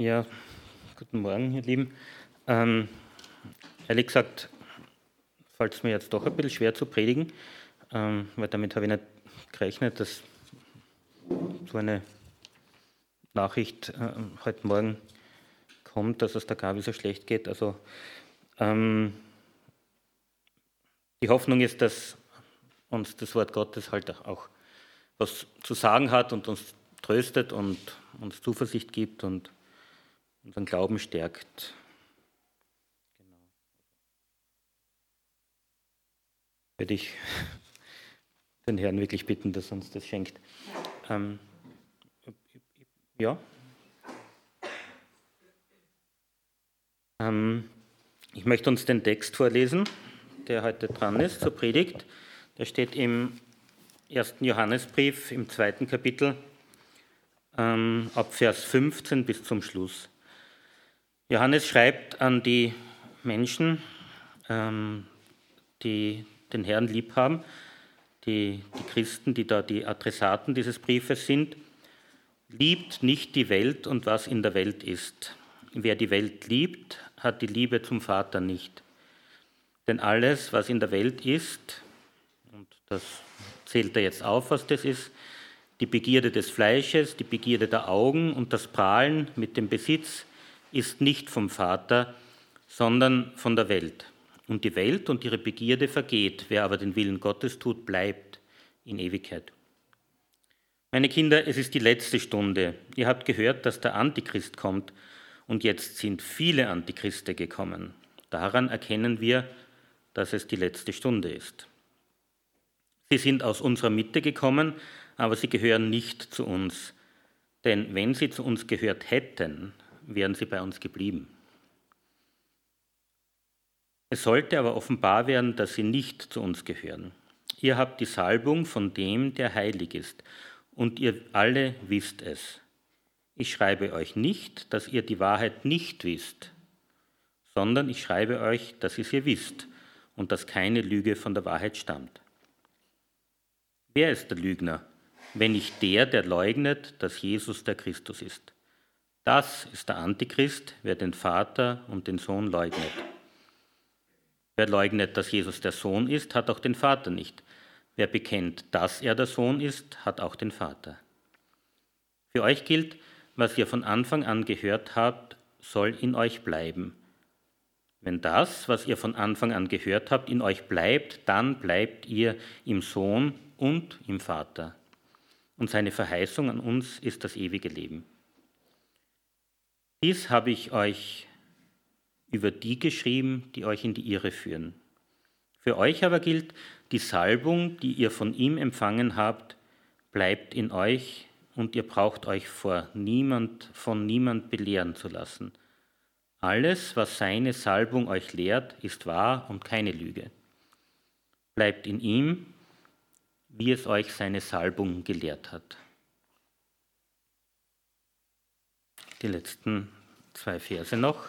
Ja, guten Morgen, ihr Lieben. Ähm, ehrlich gesagt, fällt es mir jetzt doch ein bisschen schwer zu predigen, ähm, weil damit habe ich nicht gerechnet, dass so eine Nachricht äh, heute Morgen kommt, dass es der Gabi so schlecht geht. Also ähm, die Hoffnung ist, dass uns das Wort Gottes halt auch was zu sagen hat und uns tröstet und uns Zuversicht gibt und unseren Glauben stärkt. Genau. Würde ich den Herrn wirklich bitten, dass er uns das schenkt. Ähm, ja. Ähm, ich möchte uns den Text vorlesen, der heute dran ist, zur Predigt. Der steht im ersten Johannesbrief im zweiten Kapitel ähm, ab Vers 15 bis zum Schluss. Johannes schreibt an die Menschen, ähm, die den Herrn lieb haben, die, die Christen, die da die Adressaten dieses Briefes sind, liebt nicht die Welt und was in der Welt ist. Wer die Welt liebt, hat die Liebe zum Vater nicht. Denn alles, was in der Welt ist, und das zählt er jetzt auf, was das ist, die Begierde des Fleisches, die Begierde der Augen und das Prahlen mit dem Besitz ist nicht vom Vater, sondern von der Welt. Und die Welt und ihre Begierde vergeht, wer aber den Willen Gottes tut, bleibt in Ewigkeit. Meine Kinder, es ist die letzte Stunde. Ihr habt gehört, dass der Antichrist kommt und jetzt sind viele Antichristen gekommen. Daran erkennen wir, dass es die letzte Stunde ist. Sie sind aus unserer Mitte gekommen, aber sie gehören nicht zu uns. Denn wenn sie zu uns gehört hätten, wären sie bei uns geblieben. Es sollte aber offenbar werden, dass sie nicht zu uns gehören. Ihr habt die Salbung von dem, der heilig ist, und ihr alle wisst es. Ich schreibe euch nicht, dass ihr die Wahrheit nicht wisst, sondern ich schreibe euch, dass ihr sie wisst und dass keine Lüge von der Wahrheit stammt. Wer ist der Lügner, wenn nicht der, der leugnet, dass Jesus der Christus ist? Das ist der Antichrist, wer den Vater und den Sohn leugnet. Wer leugnet, dass Jesus der Sohn ist, hat auch den Vater nicht. Wer bekennt, dass er der Sohn ist, hat auch den Vater. Für euch gilt, was ihr von Anfang an gehört habt, soll in euch bleiben. Wenn das, was ihr von Anfang an gehört habt, in euch bleibt, dann bleibt ihr im Sohn und im Vater. Und seine Verheißung an uns ist das ewige Leben. Dies habe ich euch über die geschrieben, die euch in die Irre führen. Für euch aber gilt, die Salbung, die ihr von ihm empfangen habt, bleibt in euch und ihr braucht euch vor niemand, von niemand belehren zu lassen. Alles, was seine Salbung euch lehrt, ist wahr und keine Lüge. Bleibt in ihm wie es euch seine Salbung gelehrt hat. Die letzten zwei Verse noch.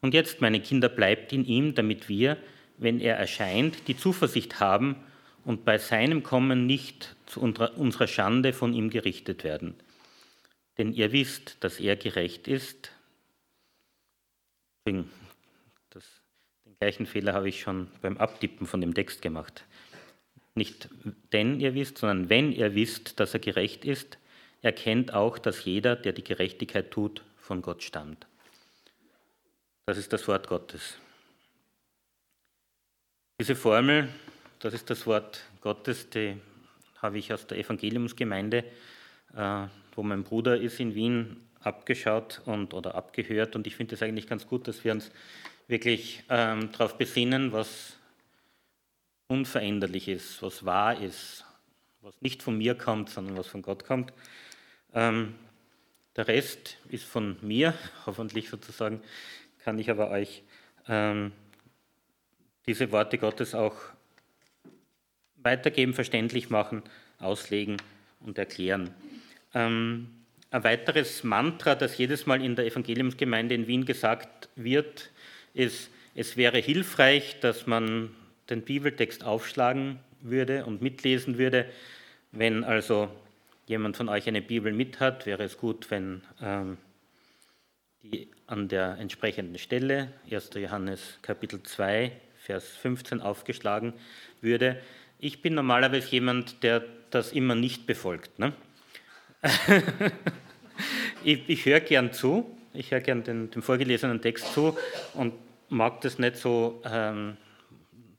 Und jetzt, meine Kinder, bleibt in ihm, damit wir, wenn er erscheint, die Zuversicht haben und bei seinem Kommen nicht zu unserer Schande von ihm gerichtet werden. Denn ihr wisst, dass er gerecht ist. Den gleichen Fehler habe ich schon beim Abtippen von dem Text gemacht. Nicht denn ihr wisst, sondern wenn ihr wisst, dass er gerecht ist, erkennt auch, dass jeder, der die Gerechtigkeit tut, von Gott stammt. Das ist das Wort Gottes. Diese Formel, das ist das Wort Gottes, die habe ich aus der Evangeliumsgemeinde, äh, wo mein Bruder ist in Wien, abgeschaut und, oder abgehört. Und ich finde es eigentlich ganz gut, dass wir uns wirklich ähm, darauf besinnen, was unveränderlich ist, was wahr ist, was nicht von mir kommt, sondern was von Gott kommt. Ähm, der Rest ist von mir, hoffentlich sozusagen, kann ich aber euch ähm, diese Worte Gottes auch weitergeben, verständlich machen, auslegen und erklären. Ähm, ein weiteres Mantra, das jedes Mal in der Evangeliumsgemeinde in Wien gesagt wird, ist, es wäre hilfreich, dass man den Bibeltext aufschlagen würde und mitlesen würde. Wenn also jemand von euch eine Bibel mit hat, wäre es gut, wenn ähm, die an der entsprechenden Stelle, 1. Johannes Kapitel 2, Vers 15 aufgeschlagen würde. Ich bin normalerweise jemand, der das immer nicht befolgt. Ne? ich, ich höre gern zu, ich höre gern den, den, vorgelesenen Text zu und mag das nicht so, ähm,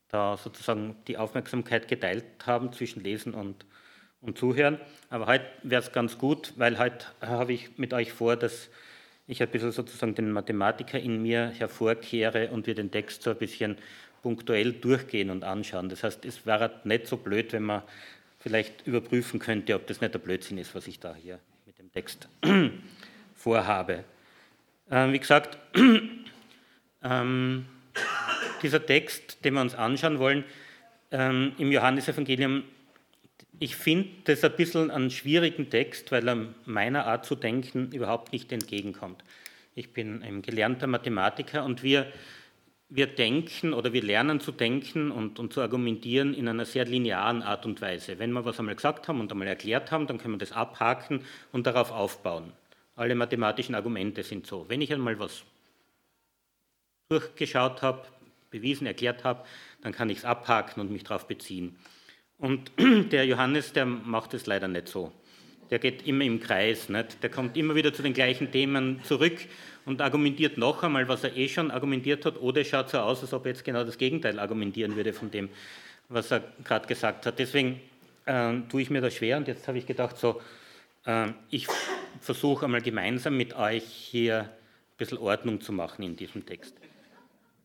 da sozusagen die Aufmerksamkeit geteilt haben zwischen Lesen und, und Zuhören. Aber heute wäre es ganz gut, weil heute habe ich mit euch vor, dass ich ein bisschen sozusagen den Mathematiker in mir hervorkehre und wir den Text so ein bisschen punktuell durchgehen und anschauen. Das heißt, es wäre nicht so blöd, wenn man vielleicht überprüfen könnte, ob das nicht der Blödsinn ist, was ich da hier mit dem Text vorhabe. Ähm, wie gesagt, ähm, dieser Text, den wir uns anschauen wollen, ähm, im Johannesevangelium, ich finde das ein bisschen einen schwierigen Text, weil er meiner Art zu denken überhaupt nicht entgegenkommt. Ich bin ein gelernter Mathematiker und wir wir denken oder wir lernen zu denken und, und, zu argumentieren in einer sehr linearen Art und Weise. Wenn wir was einmal gesagt haben und einmal erklärt haben, dann können wir das abhaken und darauf aufbauen. Alle mathematischen Argumente sind so. Wenn ich einmal was durchgeschaut habe, bewiesen, erklärt habe, dann kann ich es abhaken und mich darauf beziehen. Und der Johannes, der macht es leider nicht so. Der geht immer im Kreis, nicht? der kommt immer wieder zu den gleichen Themen zurück und argumentiert noch einmal, was er eh schon argumentiert hat, oder schaut so aus, als ob er jetzt genau das Gegenteil argumentieren würde von dem, was er gerade gesagt hat. Deswegen äh, tue ich mir das schwer und jetzt habe ich gedacht, so, äh, ich versuche einmal gemeinsam mit euch hier ein bisschen Ordnung zu machen in diesem Text.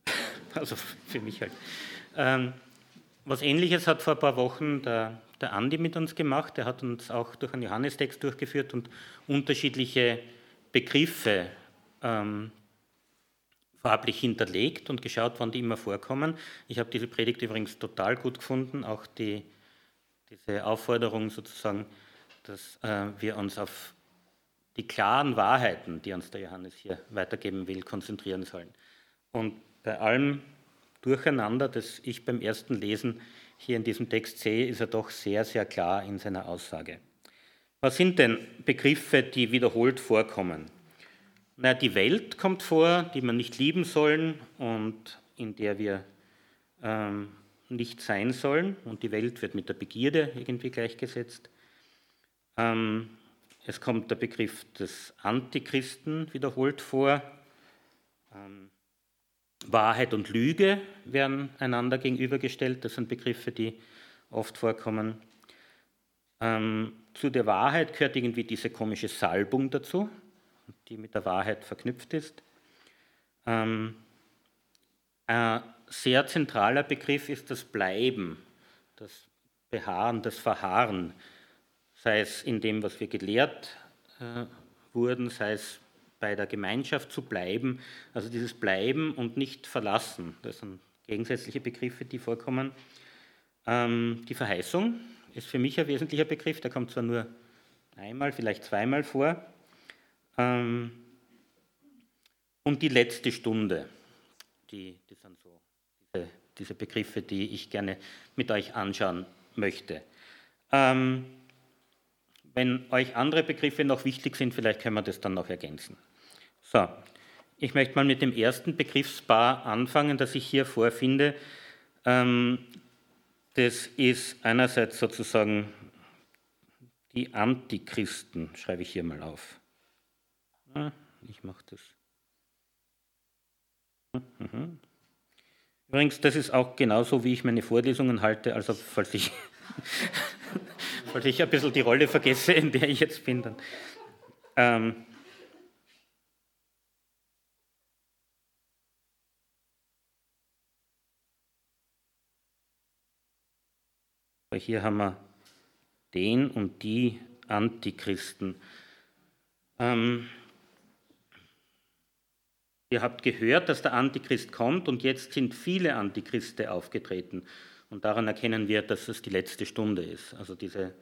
Also für mich halt. Ähm, was ähnliches hat vor ein paar Wochen der, der Andi mit uns gemacht. Der hat uns auch durch einen Johannestext durchgeführt und unterschiedliche Begriffe ähm, farblich hinterlegt und geschaut, wann die immer vorkommen. Ich habe diese Predigt übrigens total gut gefunden, auch die, diese Aufforderung sozusagen, dass äh, wir uns auf die klaren Wahrheiten, die uns der Johannes hier weitergeben will, konzentrieren sollen. Und bei allem Durcheinander, das ich beim ersten Lesen hier in diesem Text sehe, ist er doch sehr, sehr klar in seiner Aussage. Was sind denn Begriffe, die wiederholt vorkommen? Na, die Welt kommt vor, die wir nicht lieben sollen und in der wir ähm, nicht sein sollen. Und die Welt wird mit der Begierde irgendwie gleichgesetzt. Ähm, es kommt der Begriff des Antichristen wiederholt vor. Ähm, Wahrheit und Lüge werden einander gegenübergestellt. Das sind Begriffe, die oft vorkommen. Ähm, zu der Wahrheit gehört irgendwie diese komische Salbung dazu die mit der Wahrheit verknüpft ist. Ähm, ein sehr zentraler Begriff ist das Bleiben, das Beharren, das Verharren, sei es in dem, was wir gelehrt äh, wurden, sei es bei der Gemeinschaft zu bleiben, also dieses Bleiben und nicht verlassen, das sind gegensätzliche Begriffe, die vorkommen. Ähm, die Verheißung ist für mich ein wesentlicher Begriff, der kommt zwar nur einmal, vielleicht zweimal vor, ähm, und die letzte Stunde, die, die sind so diese, diese, Begriffe, die ich gerne mit euch anschauen möchte. Ähm, wenn euch andere Begriffe noch wichtig sind, vielleicht können wir das dann noch ergänzen. So, ich möchte mal mit dem ersten Begriffspaar anfangen, das ich hier vorfinde. Ähm, das ist einerseits sozusagen die Antichristen, schreibe ich hier mal auf. Ah, ich mache das. Mhm. Übrigens, das ist auch genauso, wie ich meine Vorlesungen halte. Also, falls ich, falls ich ein bisschen die Rolle vergesse, in der ich jetzt bin, dann. Ähm, hier haben wir den und die Antichristen. Ähm, Ihr habt gehört, dass der Antichrist kommt und jetzt sind viele Antichristen aufgetreten. Und daran erkennen wir, dass es die letzte Stunde ist. Also dieser äh,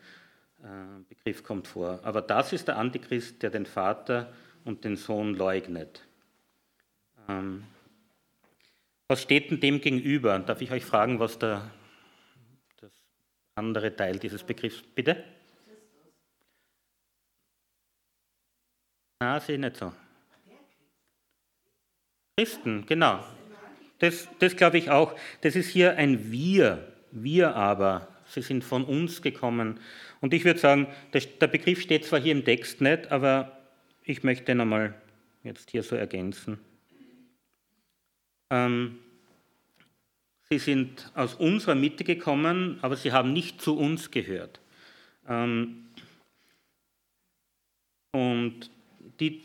Begriff kommt vor. Aber das ist der Antichrist, der den Vater und den Sohn leugnet. Ähm, was steht denn dem gegenüber? Darf ich euch fragen, was der, andere Teil dieses Begriffs, bitte? Na, sehe ich nicht so. Christen, genau. Das, das glaube ich auch. Das ist hier ein Wir, wir aber. Sie sind von uns gekommen. Und ich würde sagen, der, Begriff steht zwar hier im Text nicht, aber ich möchte ihn einmal jetzt hier so ergänzen. Ähm, sie sind aus unserer Mitte gekommen, aber sie haben nicht zu uns gehört. Ähm, und die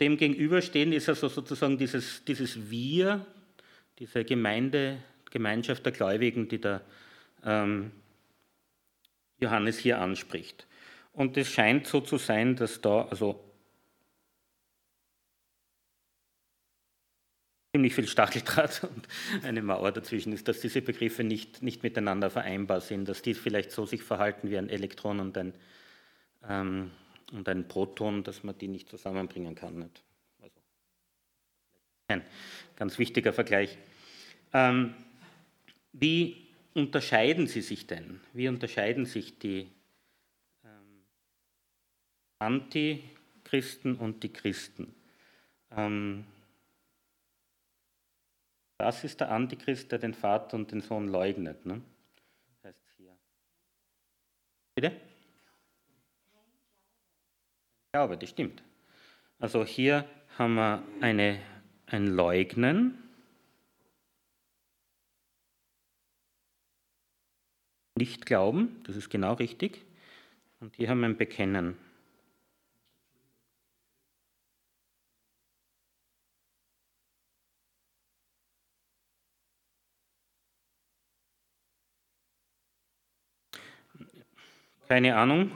dem gegenüberstehen ist also sozusagen dieses, dieses Wir, diese Gemeinde, Gemeinschaft der Gläubigen, die der ähm, Johannes hier anspricht. Und es scheint so zu sein, dass da also ziemlich viel Stacheldraht und eine Mauer dazwischen ist, dass diese Begriffe nicht, nicht miteinander vereinbar sind, dass die vielleicht so sich verhalten wie ein Elektron und ein, ähm, und ein Proton, dass man die nicht zusammenbringen kann. Nicht? Also, ein ganz wichtiger Vergleich. Ähm, wie unterscheiden sie sich denn? Wie unterscheiden sich die ähm, Antichristen und die Christen? Ähm, das ist der Antichrist, der den Vater und den Sohn leugnet. Ne? Heißt hier. Bitte? Glaube, das stimmt. Also hier haben wir eine, ein Leugnen. Nicht glauben, das ist genau richtig. Und hier haben wir ein Bekennen. Keine Ahnung.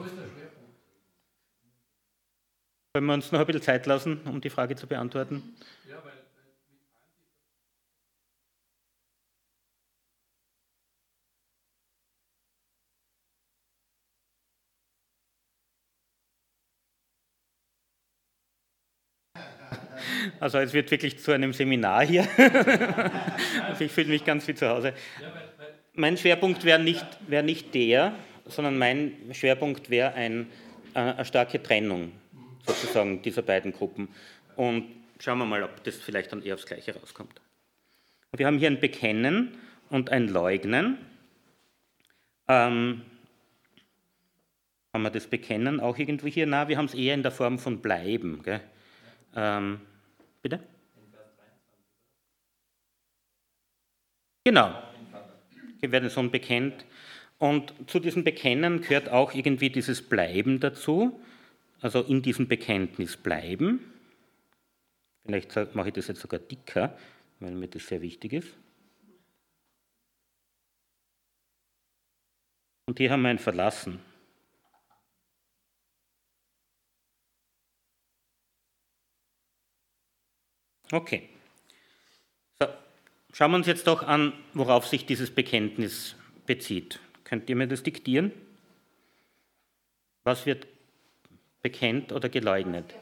Können wir uns noch ein bisschen Zeit lassen, um die Frage zu beantworten? Ja, weil Also es wird wirklich zu einem Seminar hier. also ich fühle mich ganz wie zu Hause. Mein Schwerpunkt wäre nicht, wär nicht der, sondern mein Schwerpunkt wäre ein, eine starke Trennung sozusagen dieser beiden Gruppen. Und schauen wir mal, ob das vielleicht dann eher aufs Gleiche rauskommt. wir haben hier ein Bekennen und ein Leugnen. Ähm, haben wir das Bekennen auch irgendwo hier? Na, wir haben es eher in der Form von Bleiben. Ähm, bitte? Genau. Wir werden so bekennt. Und zu diesem Bekennen gehört auch irgendwie dieses Bleiben dazu also in diesem Bekenntnis bleiben. Vielleicht mache ich das jetzt sogar dicker, weil mir das sehr wichtig ist. Und hier haben wir ein Verlassen. Okay. So, schauen wir uns jetzt doch an, worauf sich dieses Bekenntnis bezieht. Könnt ihr mir das diktieren? Was wird bekennt oder geleugnet.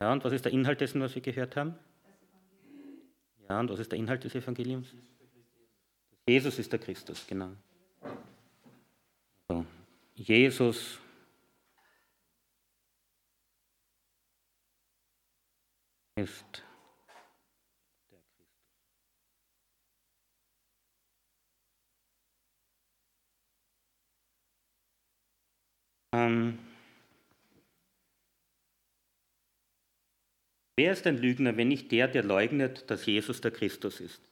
Ja, und was ist der Inhalt dessen, was wir gehört haben? Ja, und was ist der Inhalt des Evangeliums? Jesus ist der Christus, genau. So. Jesus ist Ähm, wer ist ein Lügner, wenn nicht der, der leugnet, dass Jesus der Christus ist?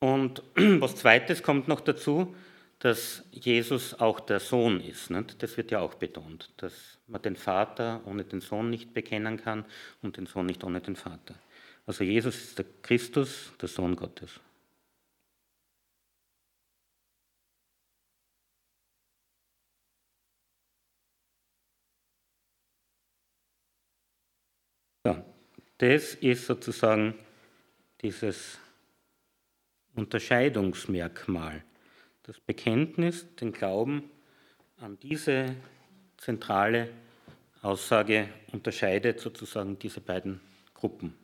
Und was zweites kommt noch dazu, dass Jesus auch der Sohn ist. Nicht? Das wird ja auch betont, dass man den Vater ohne den Sohn nicht bekennen kann und den Sohn nicht ohne den Vater. Also Jesus ist der Christus, der Sohn Gottes. Das ist sozusagen dieses Unterscheidungsmerkmal. Das Bekenntnis, den Glauben an diese zentrale Aussage unterscheidet sozusagen diese beiden Gruppen.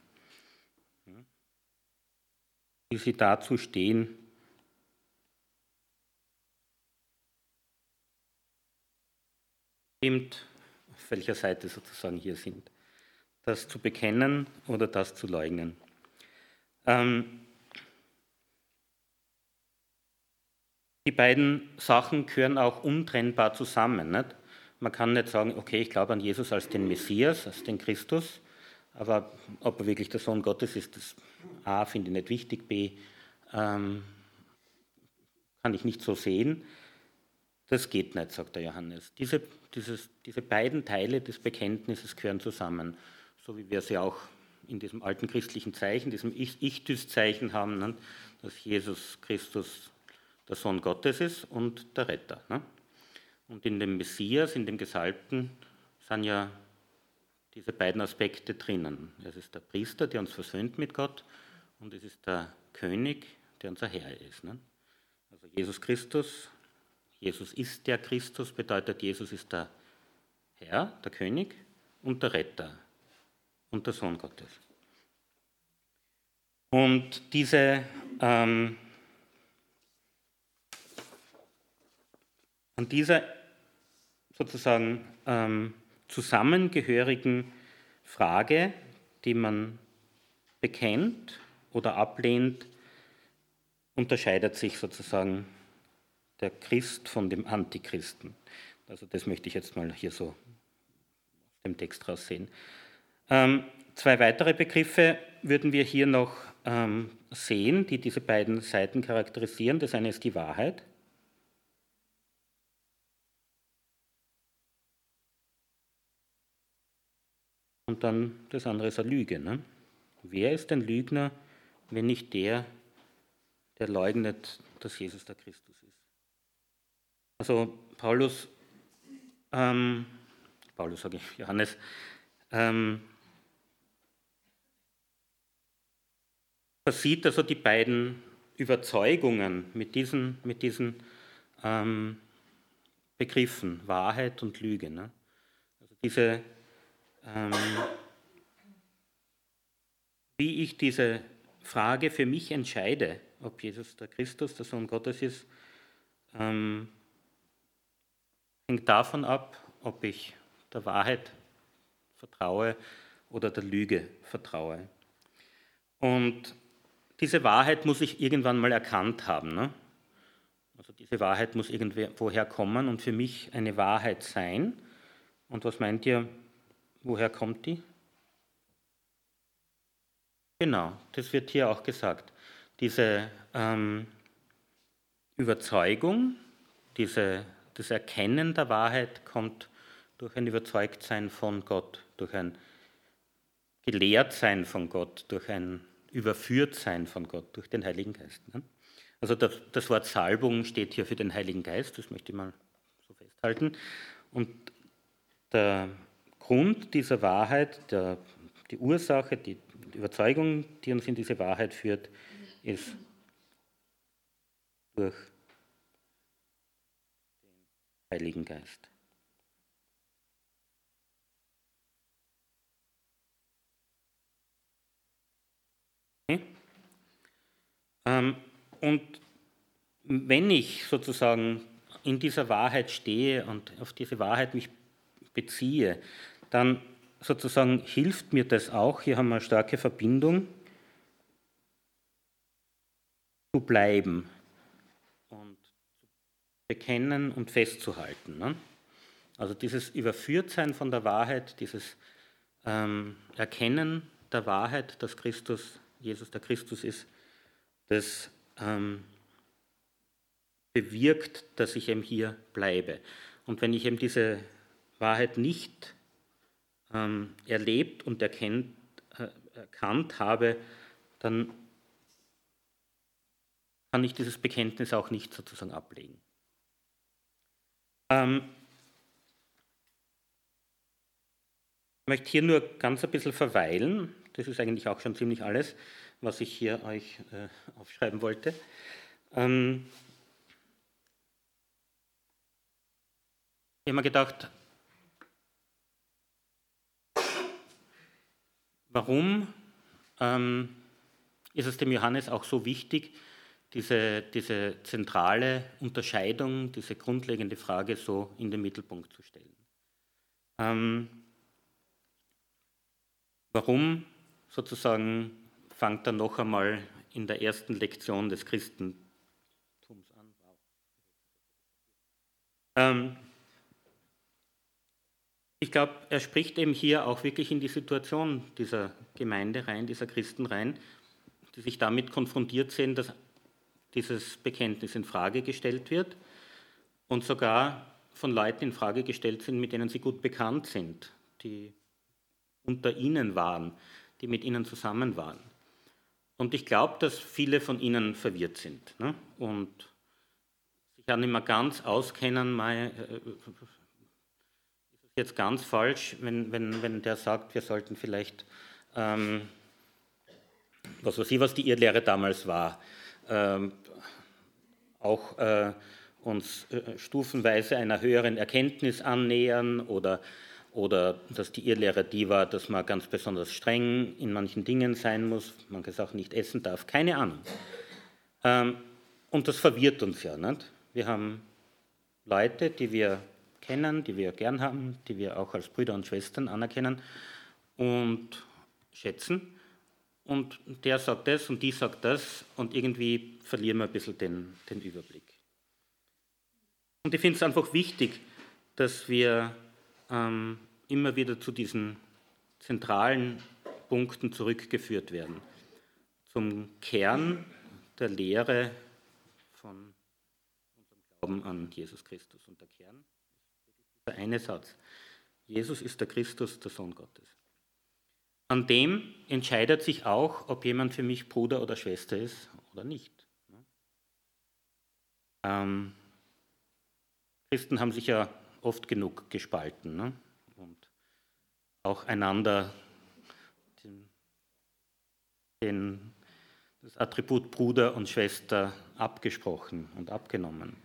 Wie sie dazu stehen, stimmt, auf welcher Seite sozusagen hier sind. Das zu bekennen oder das zu leugnen. Ähm, die beiden Sachen gehören auch untrennbar zusammen. Nicht? Man kann nicht sagen, okay, ich glaube an Jesus als den Messias, als den Christus, aber ob er wirklich der Sohn Gottes ist, das A finde ich nicht wichtig, B ähm, kann ich nicht so sehen. Das geht nicht, sagt der Johannes. Diese, dieses, diese beiden Teile des Bekenntnisses gehören zusammen, so wie wir sie auch in diesem alten christlichen Zeichen, diesem Ichthys-Zeichen haben, ne, dass Jesus Christus der Sohn Gottes ist und der Retter. Ne? Und in dem Messias, in dem Gesalbten, sind ja diese beiden Aspekte drinnen. Es ist der Priester, der uns versöhnt mit Gott, und es ist der König, der unser Herr ist. Ne? Also Jesus Christus, Jesus ist der Christus, bedeutet, Jesus ist der Herr, der König und der Retter und der Sohn Gottes. Und diese ähm, an dieser sozusagen ähm, zusammengehörigen Frage, die man bekennt oder ablehnt, unterscheidet sich sozusagen der Christ von dem Antichristen. Also das möchte ich jetzt mal hier so dem Text raussehen. Ähm, zwei weitere Begriffe würden wir hier noch ähm, sehen, die diese beiden Seiten charakterisieren. Das eine ist die Wahrheit. Und dann das andere ist eine Lüge. Ne? Wer ist ein Lügner, wenn nicht der, der leugnet, dass Jesus der Christus ist? Also Paulus, ähm, Paulus sage ich, Johannes, ähm, versieht also die beiden Überzeugungen mit diesen, mit diesen ähm, Begriffen Wahrheit und Lüge. Ne? Also diese ähm, wie ich diese Frage für mich entscheide, ob Jesus der Christus, der Sohn Gottes ist, ähm, hängt davon ab, ob ich der Wahrheit vertraue oder der Lüge vertraue. Und diese Wahrheit muss ich irgendwann mal erkannt haben. Ne? Also diese Wahrheit muss irgendwoher kommen und für mich eine Wahrheit sein. Und was meint ihr, Woher kommt die? Genau, das wird hier auch gesagt. Diese ähm, Überzeugung, diese, das Erkennen der Wahrheit kommt durch ein Überzeugtsein von Gott, durch ein Gelehrtsein von Gott, durch ein Überführtsein von Gott, durch den Heiligen Geist. Ne? Also das, das Wort Salbung steht hier für den Heiligen Geist, das möchte ich mal so festhalten. Und der Grund dieser Wahrheit, der, die Ursache, die Überzeugung, die uns in diese Wahrheit führt, ist durch den Heiligen Geist. Ähm, und wenn ich sozusagen in dieser Wahrheit stehe und auf diese Wahrheit mich beziehe, dann sozusagen hilft mir das auch, hier haben wir eine starke Verbindung, zu bleiben und zu bekennen und festzuhalten. Ne? Also dieses Überführtsein von der Wahrheit, dieses ähm, Erkennen der Wahrheit, dass Christus, Jesus der Christus ist, das ähm, bewirkt, dass ich eben hier bleibe. Und wenn ich eben diese Wahrheit nicht ähm, erlebt und erkennt, äh, erkannt habe, dann kann ich dieses Bekenntnis auch nicht sozusagen ablegen. Ähm, ich möchte hier nur ganz ein bisschen verweilen. Das ist eigentlich auch schon ziemlich alles, was ich hier euch äh, aufschreiben wollte. Ähm, ich habe mir gedacht, Warum ähm, ist es dem Johannes auch so wichtig, diese, diese zentrale Unterscheidung, diese grundlegende Frage so in den Mittelpunkt zu stellen? Ähm, Warum sozusagen fängt er noch einmal in der ersten Lektion des Christentums an? Ähm, ich glaube, er spricht eben hier auch wirklich in die Situation dieser Gemeinde rein, dieser Christen rein, die sich damit konfrontiert sehen, dass dieses Bekenntnis in Frage gestellt wird und sogar von Leuten in Frage gestellt sind, mit denen sie gut bekannt sind, die unter ihnen waren, die mit ihnen zusammen waren. Und ich glaube, dass viele von ihnen verwirrt sind ne? und sich auch nicht mehr ganz auskennen. Mai, äh, ist es jetzt ganz falsch, wenn, wenn, wenn der sagt, wir sollten vielleicht, ähm, was weiß ich, was die Irrlehre damals war, ähm, auch äh, uns äh, stufenweise einer höheren Erkenntnis annähern oder oder dass die Irrlehre die war, dass man ganz besonders streng in manchen Dingen sein muss, man Sachen nicht essen darf, keine Ahnung. Ähm, und das verwirrt uns ja. Nicht? Wir haben Leute, die wir kennen, die wir gern haben, die wir auch als Brüder und Schwestern anerkennen und schätzen. Und der sagt das und die sagt das und irgendwie verlieren wir ein bisschen den, den Überblick. Und ich finde es einfach wichtig, dass wir ähm, immer wieder zu diesen zentralen Punkten zurückgeführt werden. Zum Kern der Lehre von unserem Glauben an Jesus Christus. Und der Kern ist der eine Satz. Jesus ist der Christus, der Sohn Gottes. An dem entscheidet sich auch, ob jemand für mich Bruder oder Schwester ist oder nicht. Ähm, Christen haben sich ja oft genug gespalten ne? und auch einander den, den, das Attribut Bruder und Schwester abgesprochen und abgenommen.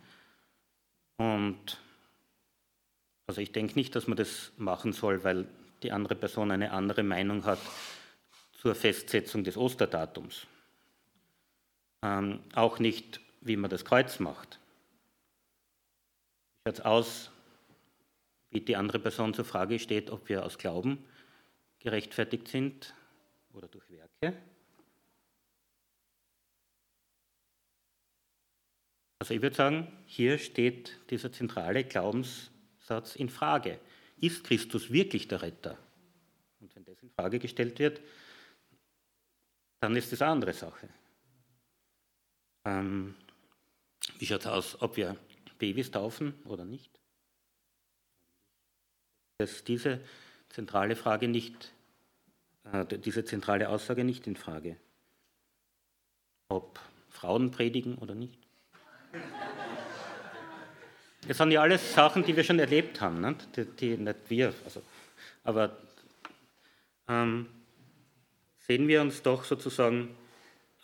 Und also ich denke nicht, dass man das machen soll, weil die andere Person eine andere Meinung hat zur Festsetzung des Osterdatums. Ähm, auch nicht, wie man das Kreuz macht. Wie schaut aus, wie die andere Person zur Frage steht, ob wir aus Glauben gerechtfertigt sind oder durch Werke. Also ich würde sagen, hier steht dieser zentrale Glaubenssatz in Frage. Ist Christus wirklich der Retter? Und wenn das in Frage gestellt wird, dann ist das eine andere Sache. Ähm, wie schaut es aus, ob wir Babys taufen oder nicht? Dass diese zentrale Frage nicht, äh, diese zentrale Aussage nicht in Frage. Ob Frauen predigen oder nicht. Das sind ja alles Sachen, die wir schon erlebt haben, nicht? Die, die nicht wir. Also, aber ähm, sehen wir uns doch sozusagen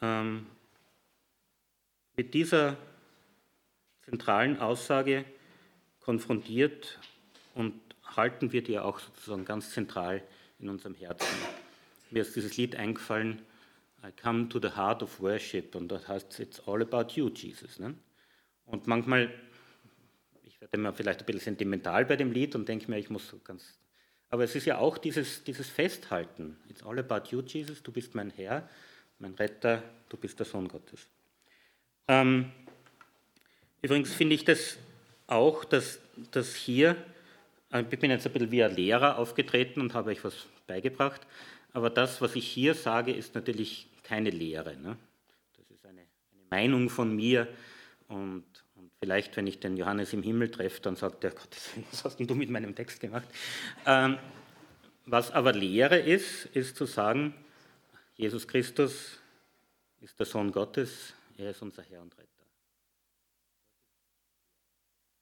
ähm, mit dieser zentralen Aussage konfrontiert und halten wir die auch sozusagen ganz zentral in unserem Herzen. Mir ist dieses Lied eingefallen, I come to the heart of worship, und das heißt, it's all about you, Jesus. Ne? Und manchmal, ich werde mir vielleicht ein bisschen sentimental bei dem Lied und denke mir, ich muss so ganz. Aber es ist ja auch dieses, dieses Festhalten. It's all about you, Jesus, du bist mein Herr, mein Retter, du bist der Sohn Gottes. Ähm, übrigens finde ich das auch, dass, dass hier ich bin jetzt ein bisschen wie ein Lehrer aufgetreten und habe euch was beigebracht, aber das, was ich hier sage, ist natürlich keine Lehre. Ne? Das ist eine, eine, Meinung von mir und, und, vielleicht, wenn ich den Johannes im Himmel treffe, dann sagt er, Gott, was hast denn du mit meinem Text gemacht? Ähm, was aber Lehre ist, ist zu sagen, Jesus Christus ist der Sohn Gottes, er ist unser Herr und Retter.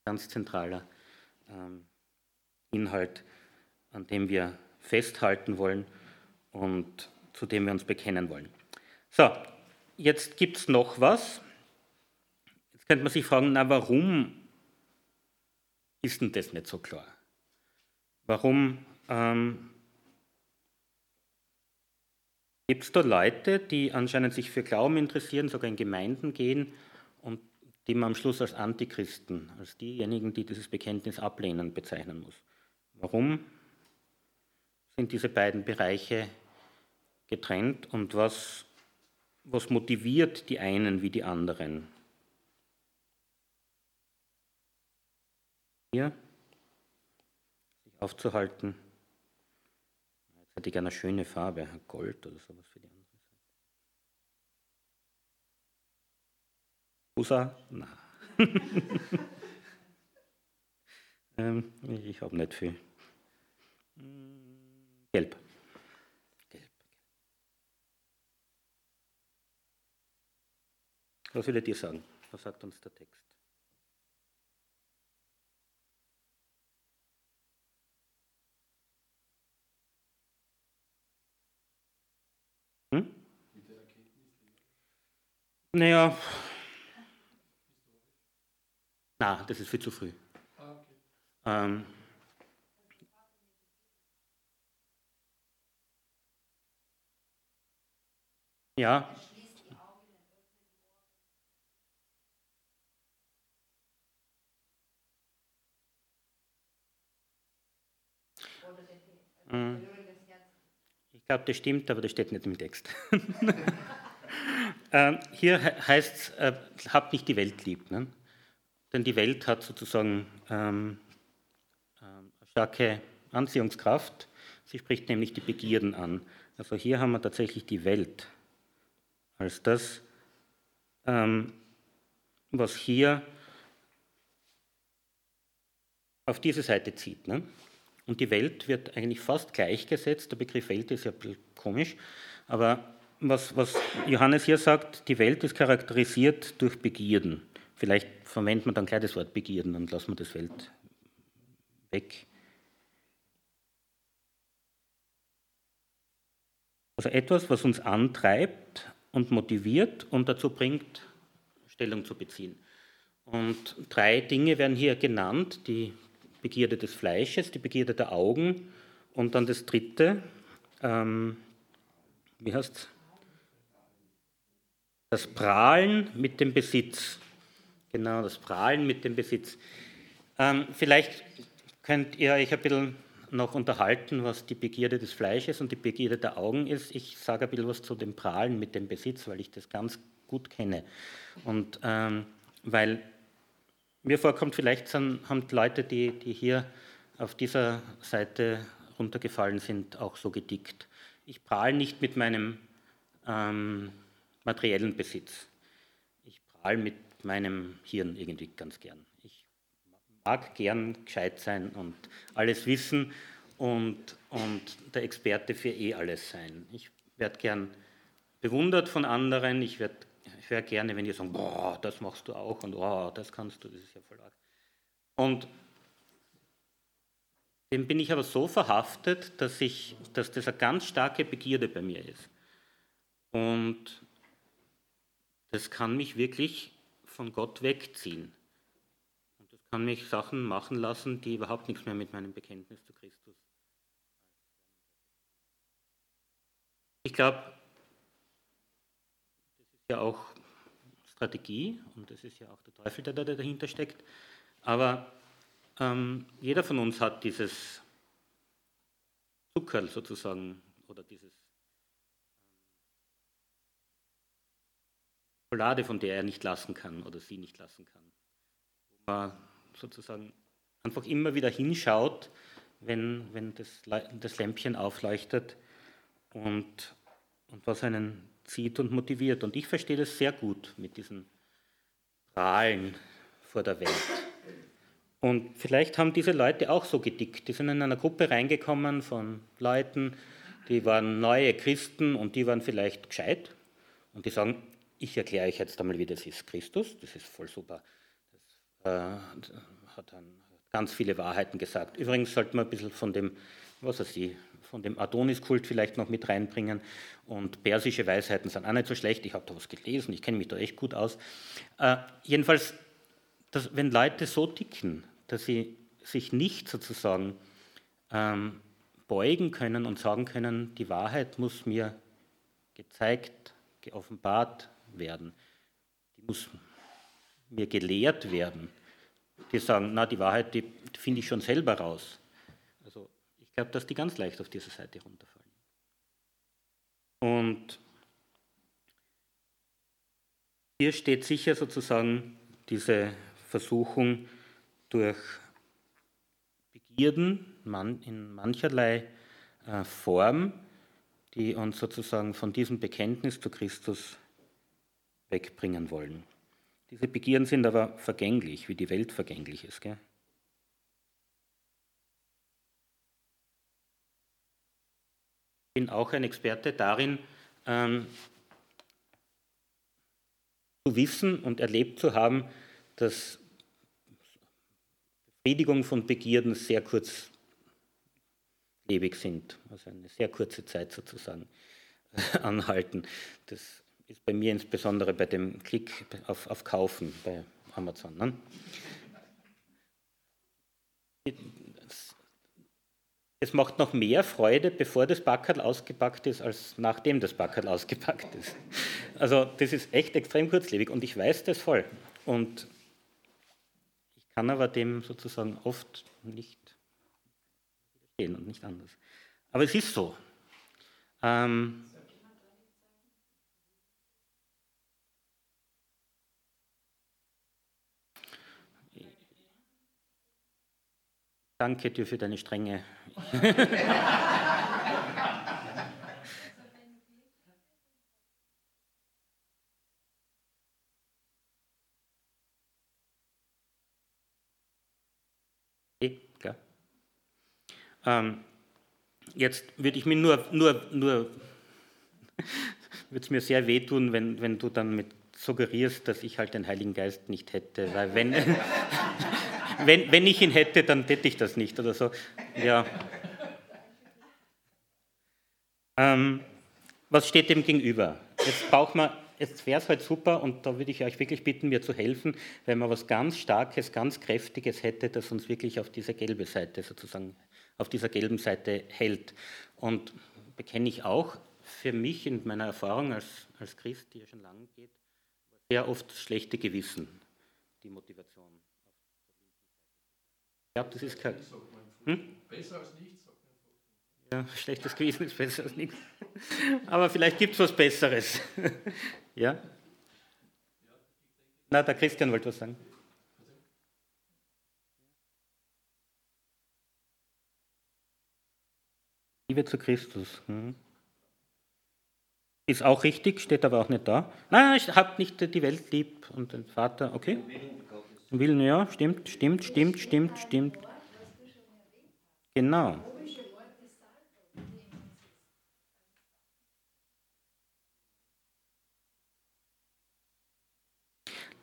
Ganz zentraler ähm, Inhalt, an dem wir festhalten wollen und zu dem wir uns bekennen wollen. So, jetzt gibt es noch was. Jetzt könnte man sich fragen, na warum ist denn das nicht so klar? Warum ähm, gibt es da Leute, die anscheinend sich für Glauben interessieren, sogar in Gemeinden gehen und die man am Schluss als Antichristen, als diejenigen, die dieses Bekenntnis ablehnen, bezeichnen muss? Warum sind diese beiden Bereiche getrennt und was, was motiviert die einen wie die anderen. Hier sich aufzuhalten. Jetzt hätte ich eine schöne Farbe, Gold oder sowas für die andere Seite. Rosa? Nein. ähm, ich habe nicht viel. Gelb. Gelb. Was will ich dir sagen? Was sagt uns der Text? Hm? Naja, na, das ist viel zu früh. Ah, okay. ähm, Ja. Hm. Ich glaube, das stimmt, aber das steht nicht im Text. ähm, hier heißt es, äh, habt nicht die Welt lieb. Ne? Denn die Welt hat sozusagen ähm, äh, starke Anziehungskraft. Sie spricht nämlich die Begierden an. Also hier haben wir tatsächlich die Welt als das, ähm, was hier auf diese Seite zieht. Ne? Und die Welt wird eigentlich fast gleichgesetzt. Der Begriff Welt ist ja ein bisschen komisch, aber was, was Johannes hier sagt, die Welt ist charakterisiert durch Begierden. Vielleicht verwendet man dann gleich das Wort Begierden und lassen wir das Welt weg. Also etwas, was uns antreibt, und motiviert und dazu bringt, Stellung zu beziehen. Und drei Dinge werden hier genannt, die Begierde des Fleisches, die Begierde der Augen und dann das dritte, ähm, wie heißt Das Prahlen mit dem Besitz. Genau, das Prahlen mit dem Besitz. Ähm, vielleicht könnt ihr euch ein bisschen noch unterhalten, was die Begierde des Fleisches und die Begierde der Augen ist. Ich sage ein bisschen was zu dem Prahlen mit dem Besitz, weil ich das ganz gut kenne. Und ähm, weil mir vorkommt, vielleicht sind, haben die Leute, die, die hier auf dieser Seite runtergefallen sind, auch so gedickt. Ich prahle nicht mit meinem ähm, materiellen Besitz. Ich prahle mit meinem Hirn irgendwie ganz gern mag gern gescheit sein und alles wissen und, und der Experte für eh alles sein. Ich werde gern bewundert von anderen, ich, werd, ich höre gerne, wenn die sagen, boah, das machst du auch und oh, das kannst du, das ist ja voll arg. Und dem bin ich aber so verhaftet, dass, ich, dass das eine ganz starke Begierde bei mir ist. Und das kann mich wirklich von Gott wegziehen kann mich Sachen machen lassen, die überhaupt nichts mehr mit meinem Bekenntnis zu Christus. Ich glaube, das ist ja auch Strategie und das ist ja auch der Teufel, der da dahinter steckt. Aber ähm, jeder von uns hat dieses Zuckerl sozusagen oder dieses ähm, Schokolade, von der er nicht lassen kann oder sie nicht lassen kann. Wo man sozusagen einfach immer wieder hinschaut, wenn, wenn das, das Lämpchen aufleuchtet und, und was einen zieht und motiviert. Und ich verstehe das sehr gut mit diesen Prahlen vor der Welt. Und vielleicht haben diese Leute auch so gedickt. Die sind in einer Gruppe reingekommen von Leuten, die waren neue Christen und die waren vielleicht gescheit. Und die sagen, ich erkläre euch jetzt einmal, wie das ist. Christus, das ist voll super. Äh, hat dann ganz viele Wahrheiten gesagt. Übrigens sollte man ein bisschen von dem, was weiß ich, von dem Adonis-Kult vielleicht noch mit reinbringen. Und persische Weisheiten sind auch nicht so schlecht. Ich habe da was gelesen, ich kenne mich da echt gut aus. Äh, jedenfalls, dass, wenn Leute so ticken, dass sie sich nicht sozusagen ähm, beugen können und sagen können, die Wahrheit muss mir gezeigt, geoffenbart werden. Die muss mir gelehrt werden, die sagen, na, die Wahrheit, die finde ich schon selber raus. Also ich glaube, dass die ganz leicht auf diese Seite runterfallen. Und hier steht sicher sozusagen diese Versuchung durch Begierden in mancherlei äh, Form, die uns sozusagen von diesem Bekenntnis zu Christus wegbringen wollen. Diese Begierden sind aber vergänglich, wie die Welt vergänglich ist. Gell? Ich bin auch ein Experte darin, ähm, zu wissen und erlebt zu haben, dass Befriedigung von Begierden sehr kurzlebig sind, also eine sehr kurze Zeit sozusagen anhalten. Das ist bei mir insbesondere bei dem Klick auf, auf Kaufen bei Amazon. Ne? Es macht noch mehr Freude, bevor das Backerl ausgepackt ist, als nachdem das Backerl ausgepackt ist. Also das ist echt extrem kurzlebig und ich weiß das voll. Und ich kann aber dem sozusagen oft nicht stehen und nicht anders. Aber es ist so. Ähm, Danke dir für deine Strenge. Ähm, jetzt würde ich mir nur, nur, nur würde es mir sehr wehtun, wenn, wenn du dann mit suggerierst, dass ich halt den Heiligen Geist nicht hätte, weil wenn, wenn, wenn ich ihn hätte, dann hätte ich das nicht oder so. Ja. Ähm, was steht dem gegenüber? Jetzt braucht man, jetzt wäre es halt super und da würde ich euch wirklich bitten, mir zu helfen, wenn man was ganz Starkes, ganz Kräftiges hätte, das uns wirklich auf diese gelbe Seite sozusagen, auf dieser gelben Seite hält. Und bekenne ich auch für mich in meiner Erfahrung als, als Christ, die ja schon lange geht, sehr oft schlechte Gewissen, die Motivation. Ich glaube, das ist kein. Hm? Besser als nichts. Ja, schlechtes Gewissen ist besser als nichts. Aber vielleicht gibt es was Besseres. ja? Na, der Christian wollte was sagen. Liebe zu Christus. Hm. Ist auch richtig, steht aber auch nicht da. Nein, ich habe nicht die Welt lieb und den Vater, okay? Willen, ja, stimmt, stimmt, stimmt, stimmt, stimmt. Genau.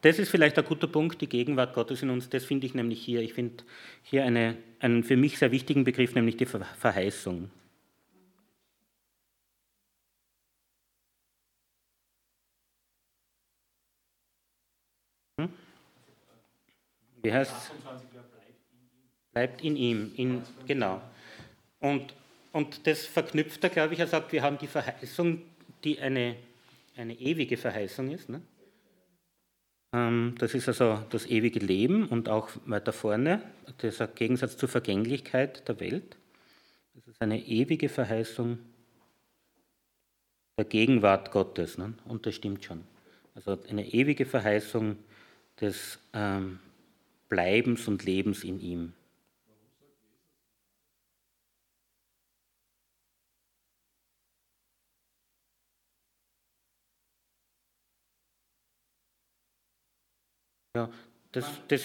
Das ist vielleicht ein guter Punkt, die Gegenwart Gottes in uns. Das finde ich nämlich hier. Ich finde hier eine, einen für mich sehr wichtigen Begriff, nämlich die Verheißung. Wie heißt es? Bleibt in ihm. In, genau. Und, und das verknüpft er, glaube ich, er sagt, wir haben die Verheißung, die eine, eine ewige Verheißung ist. Ne? Ähm, das ist also das ewige Leben und auch weiter vorne, dieser Gegensatz zur Vergänglichkeit der Welt. Das ist eine ewige Verheißung der Gegenwart Gottes. Ne? Und das stimmt schon. Also eine ewige Verheißung des ähm, Bleibens und Lebens in ihm. Ja, das, das,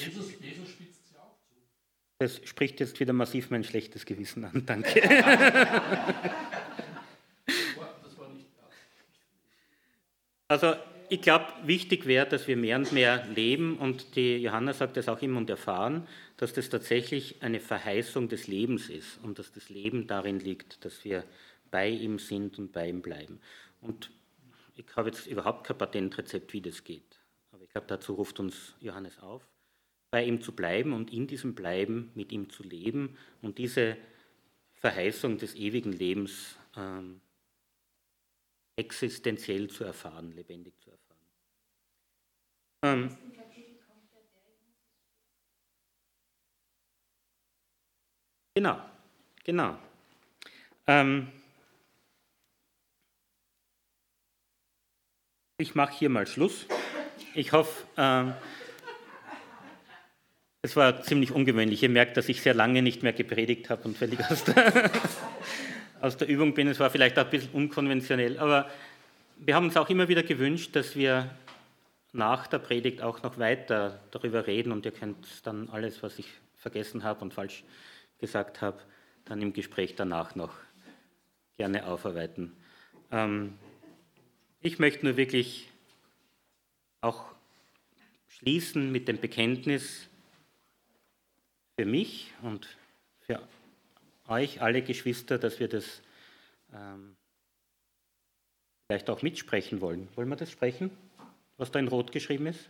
das spricht jetzt wieder massiv mein schlechtes Gewissen an. Danke. also ich glaube, wichtig wäre, dass wir mehr und mehr leben und die Johanna sagt das auch immer und erfahren, dass das tatsächlich eine Verheißung des Lebens ist und dass das Leben darin liegt, dass wir bei ihm sind und bei ihm bleiben. Und ich habe jetzt überhaupt kein Patentrezept, wie das geht. Aber ich glaube, dazu ruft uns Johannes auf, bei ihm zu bleiben und in diesem Bleiben mit ihm zu leben und diese Verheißung des ewigen Lebens ähm, existenziell zu erfahren, lebendig zu erfahren. Ähm, genau, genau. Ähm, ich mache hier mal Schluss. Ich hoffe, äh, es war ziemlich ungewöhnlich. Ihr merkt, dass ich sehr lange nicht mehr gepredigt habe und völlig aus der, aus der Übung bin. Es war vielleicht auch ein bisschen unkonventionell, aber wir haben uns auch immer wieder gewünscht, dass wir nach der Predigt auch noch weiter darüber reden und ihr könnt dann alles, was ich vergessen habe und falsch gesagt habe, dann im Gespräch danach noch gerne aufarbeiten. Ähm, ich möchte nur wirklich auch schließen mit dem Bekenntnis für mich und euch, alle Geschwister, dass wir das ähm, vielleicht auch mitsprechen wollen. Wollen wir das sprechen, was da in Rot geschrieben ist?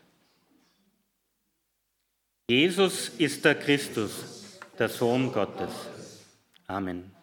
Jesus ist der Christus, der Sohn Gottes. Amen.